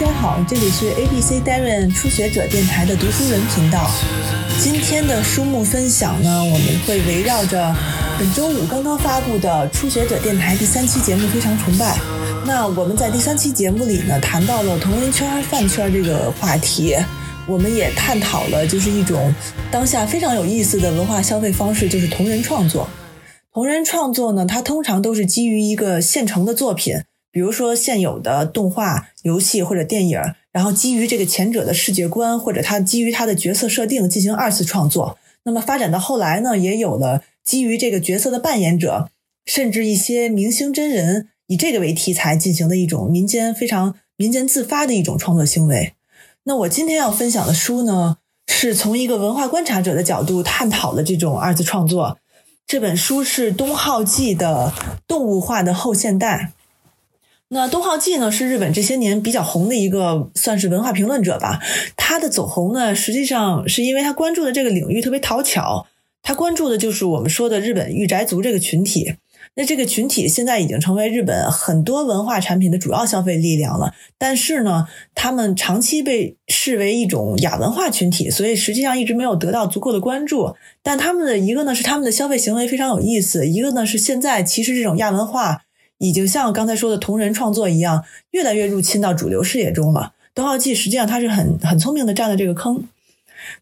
大家好，这里是 ABC Darren 初学者电台的读书人频道。今天的书目分享呢，我们会围绕着本周五刚刚发布的初学者电台第三期节目《非常崇拜》。那我们在第三期节目里呢，谈到了同人圈、饭圈这个话题，我们也探讨了就是一种当下非常有意思的文化消费方式，就是同人创作。同人创作呢，它通常都是基于一个现成的作品。比如说现有的动画、游戏或者电影，然后基于这个前者的世界观或者它基于它的角色设定进行二次创作。那么发展到后来呢，也有了基于这个角色的扮演者，甚至一些明星真人以这个为题材进行的一种民间非常民间自发的一种创作行为。那我今天要分享的书呢，是从一个文化观察者的角度探讨的这种二次创作。这本书是东浩纪的《动物化的后现代》。那东浩纪呢，是日本这些年比较红的一个，算是文化评论者吧。他的走红呢，实际上是因为他关注的这个领域特别讨巧。他关注的就是我们说的日本御宅族这个群体。那这个群体现在已经成为日本很多文化产品的主要消费力量了。但是呢，他们长期被视为一种亚文化群体，所以实际上一直没有得到足够的关注。但他们的一个呢，是他们的消费行为非常有意思；一个呢，是现在其实这种亚文化。已经像刚才说的同人创作一样，越来越入侵到主流视野中了。东浩纪实际上他是很很聪明的占了这个坑。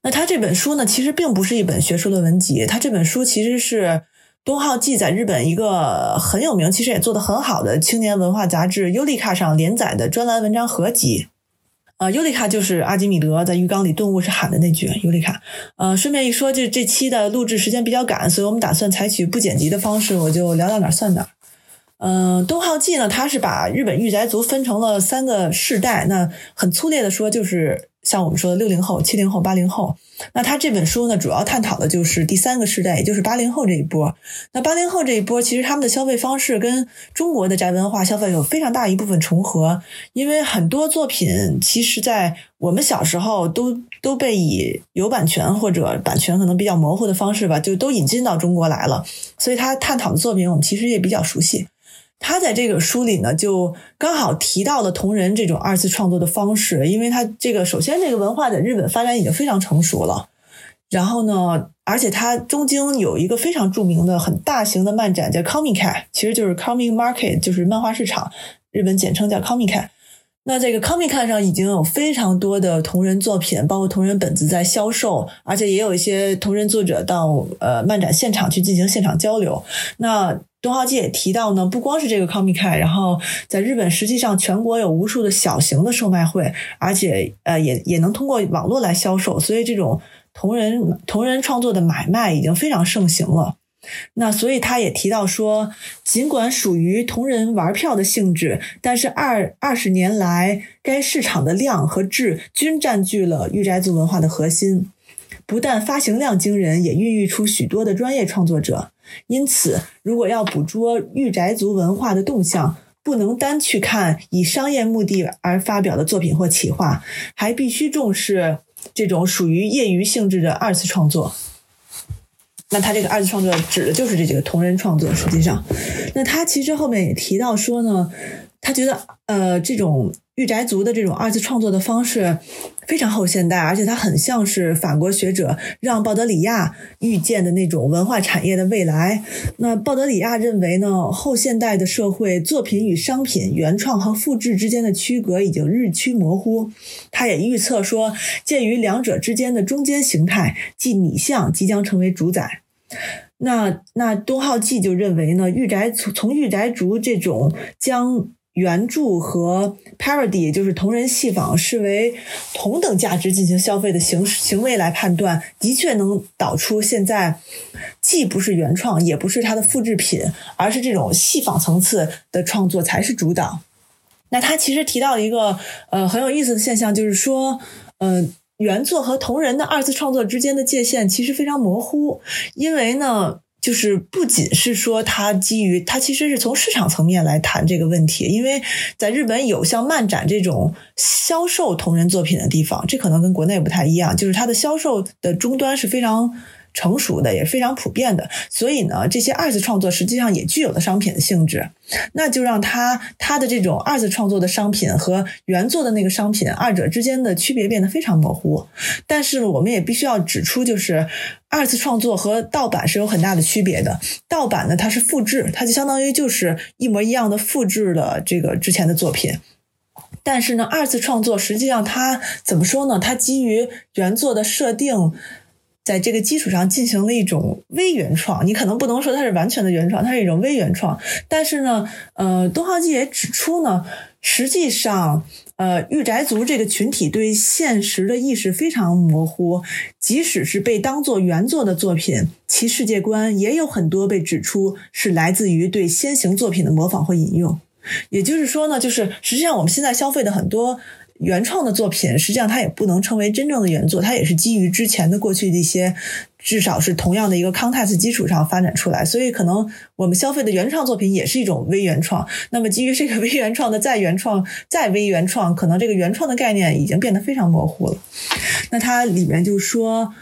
那他这本书呢，其实并不是一本学术论文集，他这本书其实是东浩记在日本一个很有名，其实也做得很好的青年文化杂志《尤利卡》上连载的专栏文章合集。呃，尤利卡就是阿基米德在浴缸里顿悟时喊的那句尤利卡。呃，顺便一说，就这期的录制时间比较赶，所以我们打算采取不剪辑的方式，我就聊到哪算哪。嗯，东浩纪呢，他是把日本御宅族分成了三个世代。那很粗略的说，就是像我们说的六零后、七零后、八零后。那他这本书呢，主要探讨的就是第三个世代，也就是八零后这一波。那八零后这一波，其实他们的消费方式跟中国的宅文化消费有非常大一部分重合，因为很多作品其实，在我们小时候都都被以有版权或者版权可能比较模糊的方式吧，就都引进到中国来了。所以他探讨的作品，我们其实也比较熟悉。他在这个书里呢，就刚好提到了同人这种二次创作的方式，因为他这个首先这个文化在日本发展已经非常成熟了，然后呢，而且它东京有一个非常著名的很大型的漫展叫 Comic，其实就是 Comic Market，就是漫画市场，日本简称叫 Comic。那这个 Comic 上已经有非常多的同人作品，包括同人本子在销售，而且也有一些同人作者到呃漫展现场去进行现场交流。那东浩纪也提到呢，不光是这个 Comic，然后在日本实际上全国有无数的小型的售卖会，而且呃也也能通过网络来销售，所以这种同人同人创作的买卖已经非常盛行了。那所以他也提到说，尽管属于同人玩票的性质，但是二二十年来，该市场的量和质均占据了御宅族文化的核心。不但发行量惊人，也孕育出许多的专业创作者。因此，如果要捕捉御宅族文化的动向，不能单去看以商业目的而发表的作品或企划，还必须重视这种属于业余性质的二次创作。那他这个二次创作指的就是这几个同人创作。实际上，那他其实后面也提到说呢，他觉得呃，这种御宅族的这种二次创作的方式非常后现代，而且它很像是法国学者让·鲍德里亚预见的那种文化产业的未来。那鲍德里亚认为呢，后现代的社会作品与商品、原创和复制之间的区隔已经日趋模糊。他也预测说，介于两者之间的中间形态，即拟像，即将成为主宰。那那东浩纪就认为呢，御宅从从御宅族这种将原著和 parody，就是同人戏仿视为同等价值进行消费的行行为来判断，的确能导出现在既不是原创，也不是它的复制品，而是这种戏仿层次的创作才是主导。那他其实提到一个呃很有意思的现象，就是说，嗯。原作和同人的二次创作之间的界限其实非常模糊，因为呢，就是不仅是说它基于它其实是从市场层面来谈这个问题，因为在日本有像漫展这种销售同人作品的地方，这可能跟国内不太一样，就是它的销售的终端是非常成熟的，也是非常普遍的。所以呢，这些二次创作实际上也具有了商品的性质，那就让它它的这种二次创作的商品和原作的那个商品二者之间的区别变得非常模糊。但是我们也必须要指出，就是二次创作和盗版是有很大的区别的。盗版呢，它是复制，它就相当于就是一模一样的复制了这个之前的作品。但是呢，二次创作实际上它怎么说呢？它基于原作的设定，在这个基础上进行了一种微原创。你可能不能说它是完全的原创，它是一种微原创。但是呢，呃，东浩纪也指出呢，实际上，呃，御宅族这个群体对现实的意识非常模糊，即使是被当做原作的作品，其世界观也有很多被指出是来自于对先行作品的模仿或引用。也就是说呢，就是实际上我们现在消费的很多原创的作品，实际上它也不能称为真正的原作，它也是基于之前的过去的一些，至少是同样的一个 context 基础上发展出来。所以可能我们消费的原创作品也是一种微原创。那么基于这个微原创的再原创、再微原创，可能这个原创的概念已经变得非常模糊了。那它里面就说，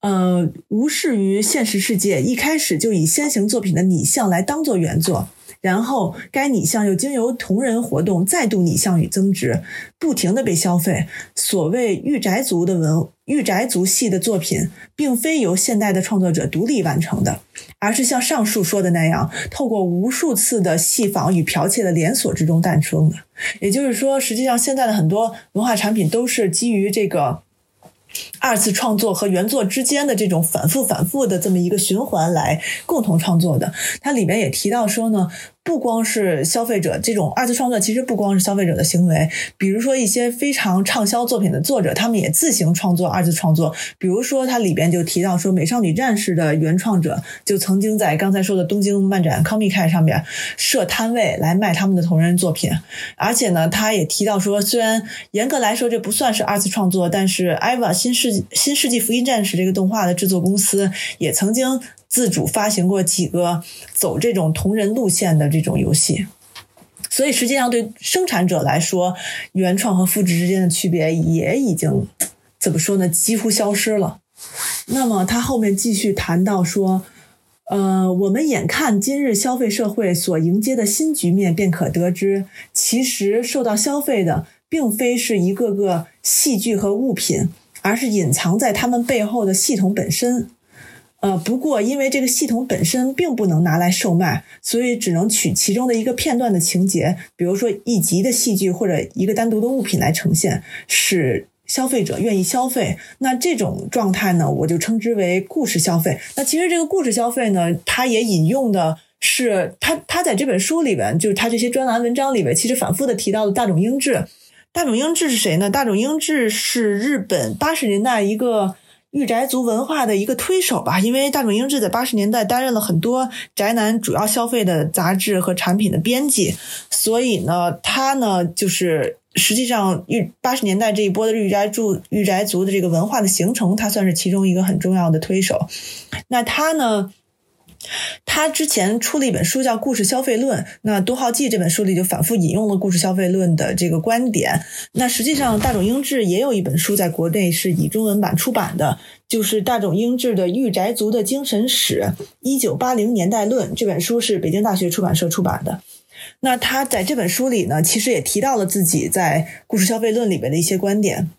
呃，无视于现实世界，一开始就以先行作品的拟像来当做原作。然后，该拟像又经由同人活动再度拟像与增值，不停的被消费。所谓御宅族的文御宅族系的作品，并非由现代的创作者独立完成的，而是像上述说的那样，透过无数次的戏仿与剽窃的连锁之中诞生的。也就是说，实际上现在的很多文化产品都是基于这个。二次创作和原作之间的这种反复、反复的这么一个循环来共同创作的，它里面也提到说呢。不光是消费者这种二次创作，其实不光是消费者的行为。比如说一些非常畅销作品的作者，他们也自行创作二次创作。比如说，它里边就提到说，《美少女战士》的原创者就曾经在刚才说的东京漫展 Comic 上面设摊位来卖他们的同人作品。而且呢，他也提到说，虽然严格来说这不算是二次创作，但是 EVA 新世新世纪福音战士这个动画的制作公司也曾经。自主发行过几个走这种同人路线的这种游戏，所以实际上对生产者来说，原创和复制之间的区别也已经怎么说呢？几乎消失了。那么他后面继续谈到说，呃，我们眼看今日消费社会所迎接的新局面，便可得知，其实受到消费的并非是一个个戏剧和物品，而是隐藏在他们背后的系统本身。呃，不过因为这个系统本身并不能拿来售卖，所以只能取其中的一个片段的情节，比如说一集的戏剧或者一个单独的物品来呈现，使消费者愿意消费。那这种状态呢，我就称之为故事消费。那其实这个故事消费呢，它也引用的是他他在这本书里边，就是他这些专栏文章里边，其实反复的提到的大冢英治。大冢英治是谁呢？大冢英治是日本八十年代一个。御宅族文化的一个推手吧，因为大冢英治在八十年代担任了很多宅男主要消费的杂志和产品的编辑，所以呢，他呢就是实际上御八十年代这一波的御宅住御宅族的这个文化的形成，他算是其中一个很重要的推手。那他呢？他之前出了一本书叫《故事消费论》，那多浩记这本书里就反复引用了《故事消费论》的这个观点。那实际上，大冢英志也有一本书在国内是以中文版出版的，就是大冢英志的《御宅族的精神史：一九八零年代论》这本书是北京大学出版社出版的。那他在这本书里呢，其实也提到了自己在《故事消费论》里边的一些观点。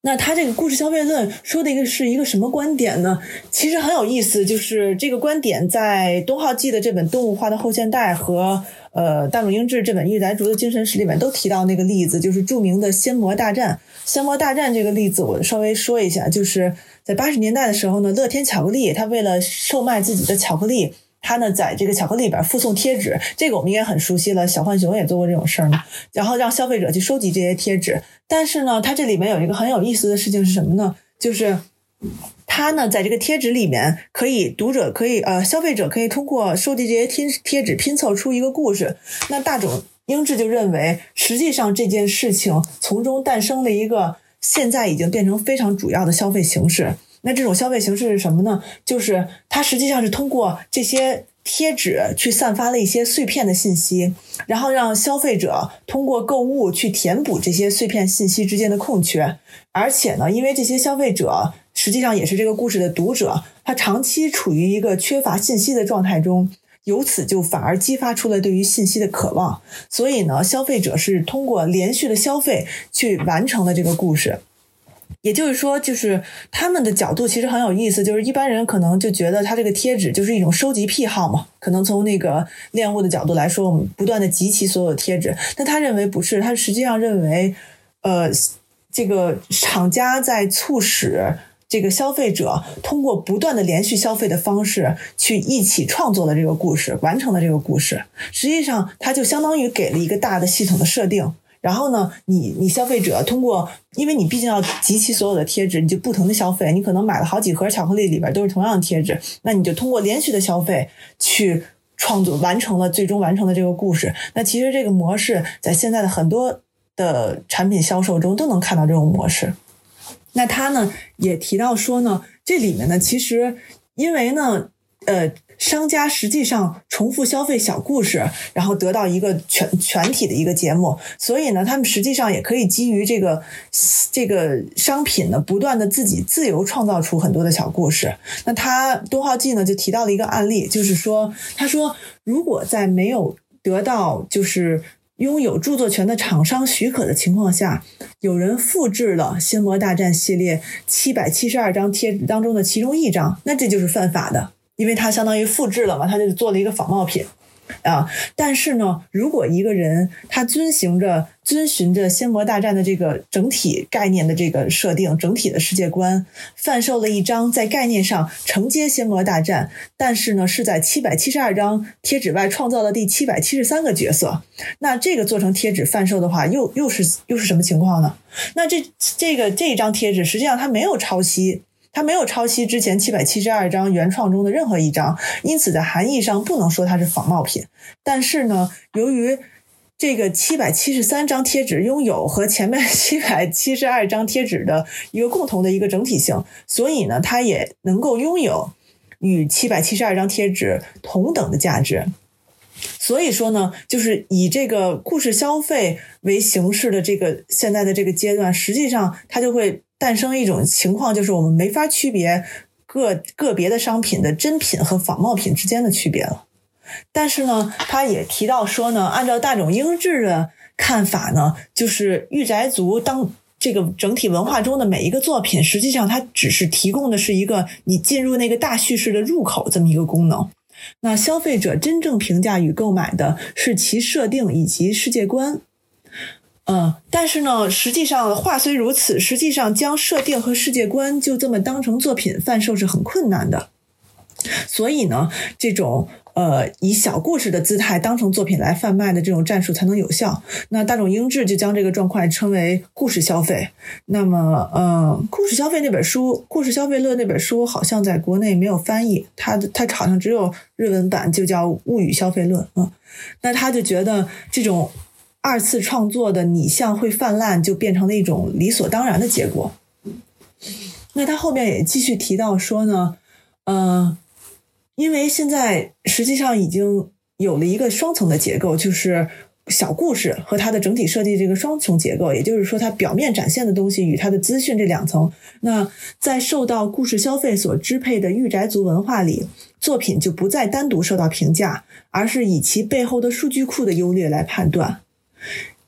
那他这个故事消费论说的一个是一个什么观点呢？其实很有意思，就是这个观点在东浩记的这本《动物化的后现代》和呃大冢英治这本《御宅族的精神史》里面都提到那个例子，就是著名的仙魔大战。仙魔大战这个例子，我稍微说一下，就是在八十年代的时候呢，乐天巧克力它为了售卖自己的巧克力。他呢，在这个巧克力里边附送贴纸，这个我们应该很熟悉了。小浣熊也做过这种事儿嘛。然后让消费者去收集这些贴纸。但是呢，它这里面有一个很有意思的事情是什么呢？就是它呢，在这个贴纸里面，可以读者可以呃，消费者可以通过收集这些贴贴纸拼凑出一个故事。那大冢英治就认为，实际上这件事情从中诞生了一个现在已经变成非常主要的消费形式。那这种消费形式是什么呢？就是它实际上是通过这些贴纸去散发了一些碎片的信息，然后让消费者通过购物去填补这些碎片信息之间的空缺。而且呢，因为这些消费者。实际上也是这个故事的读者，他长期处于一个缺乏信息的状态中，由此就反而激发出了对于信息的渴望。所以呢，消费者是通过连续的消费去完成了这个故事。也就是说，就是他们的角度其实很有意思。就是一般人可能就觉得他这个贴纸就是一种收集癖好嘛。可能从那个恋物的角度来说，我们不断的集齐所有贴纸。但他认为不是，他实际上认为，呃，这个厂家在促使这个消费者通过不断的连续消费的方式去一起创作了这个故事，完成了这个故事。实际上，它就相当于给了一个大的系统的设定。然后呢，你你消费者通过，因为你毕竟要集齐所有的贴纸，你就不同的消费，你可能买了好几盒巧克力，里边都是同样的贴纸，那你就通过连续的消费去创作，完成了最终完成的这个故事。那其实这个模式在现在的很多的产品销售中都能看到这种模式。那他呢也提到说呢，这里面呢其实因为呢，呃。商家实际上重复消费小故事，然后得到一个全全体的一个节目，所以呢，他们实际上也可以基于这个这个商品呢，不断的自己自由创造出很多的小故事。那他东浩记呢就提到了一个案例，就是说，他说如果在没有得到就是拥有著作权的厂商许可的情况下，有人复制了《星魔大战》系列七百七十二张贴纸当中的其中一张，那这就是犯法的。因为它相当于复制了嘛，他就做了一个仿冒品，啊！但是呢，如果一个人他遵循着遵循着《仙魔大战》的这个整体概念的这个设定，整体的世界观，贩售了一张在概念上承接《仙魔大战》，但是呢是在七百七十二张贴纸外创造了第七百七十三个角色，那这个做成贴纸贩售的话，又又是又是什么情况呢？那这这个这一张贴纸实际上它没有抄袭。它没有抄袭之前七百七十二张原创中的任何一张，因此在含义上不能说它是仿冒品。但是呢，由于这个七百七十三张贴纸拥有和前面七百七十二张贴纸的一个共同的一个整体性，所以呢，它也能够拥有与七百七十二张贴纸同等的价值。所以说呢，就是以这个故事消费为形式的这个现在的这个阶段，实际上它就会。诞生一种情况，就是我们没法区别个个别的商品的真品和仿冒品之间的区别了。但是呢，他也提到说呢，按照大冢英治的看法呢，就是御宅族当这个整体文化中的每一个作品，实际上它只是提供的是一个你进入那个大叙事的入口这么一个功能。那消费者真正评价与购买的是其设定以及世界观。嗯，但是呢，实际上话虽如此，实际上将设定和世界观就这么当成作品贩售是很困难的。所以呢，这种呃以小故事的姿态当成作品来贩卖的这种战术才能有效。那大众英治就将这个状况称为故事消费。那么，呃，故事消费那本书《故事消费论》那本书好像在国内没有翻译，它它好像只有日文版，就叫《物语消费论》嗯，那他就觉得这种。二次创作的拟像会泛滥，就变成了一种理所当然的结果。那他后面也继续提到说呢，嗯，因为现在实际上已经有了一个双层的结构，就是小故事和它的整体设计这个双重结构，也就是说，它表面展现的东西与它的资讯这两层。那在受到故事消费所支配的御宅族文化里，作品就不再单独受到评价，而是以其背后的数据库的优劣来判断。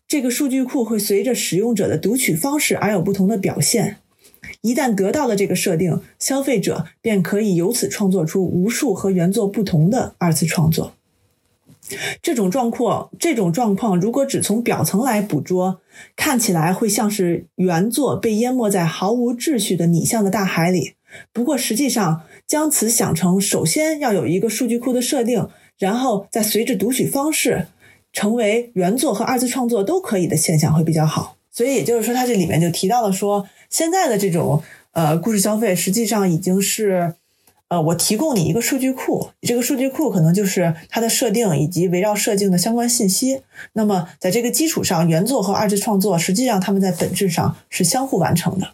这个数据库会随着使用者的读取方式而有不同的表现。一旦得到了这个设定，消费者便可以由此创作出无数和原作不同的二次创作。这种状况，这种状况如果只从表层来捕捉，看起来会像是原作被淹没在毫无秩序的拟像的大海里。不过，实际上将此想成首先要有一个数据库的设定，然后再随着读取方式。成为原作和二次创作都可以的现象会比较好，所以也就是说，它这里面就提到了说，现在的这种呃故事消费实际上已经是呃我提供你一个数据库，这个数据库可能就是它的设定以及围绕设定的相关信息。那么在这个基础上，原作和二次创作实际上他们在本质上是相互完成的。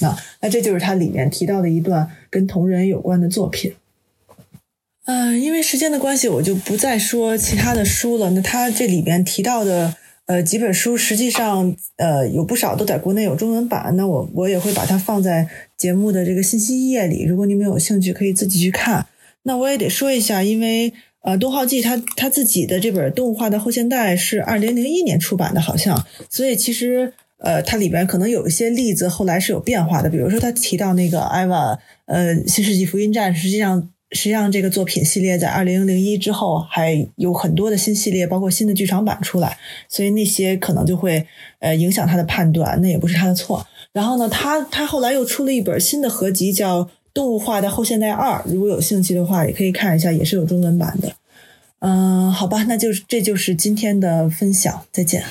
那那这就是它里面提到的一段跟同人有关的作品。嗯，因为时间的关系，我就不再说其他的书了。那他这里边提到的，呃，几本书实际上呃有不少都在国内有中文版，那我我也会把它放在节目的这个信息页里，如果你们有兴趣，可以自己去看。那我也得说一下，因为呃，东浩记他他自己的这本《动物化的后现代》是二零零一年出版的，好像，所以其实呃，它里边可能有一些例子后来是有变化的，比如说他提到那个艾娃，呃，《新世纪福音战》，实际上。实际上，这个作品系列在二零零一之后还有很多的新系列，包括新的剧场版出来，所以那些可能就会呃影响他的判断，那也不是他的错。然后呢，他他后来又出了一本新的合集，叫《动物化的后现代二》，如果有兴趣的话，也可以看一下，也是有中文版的。嗯，好吧，那就是这就是今天的分享，再见。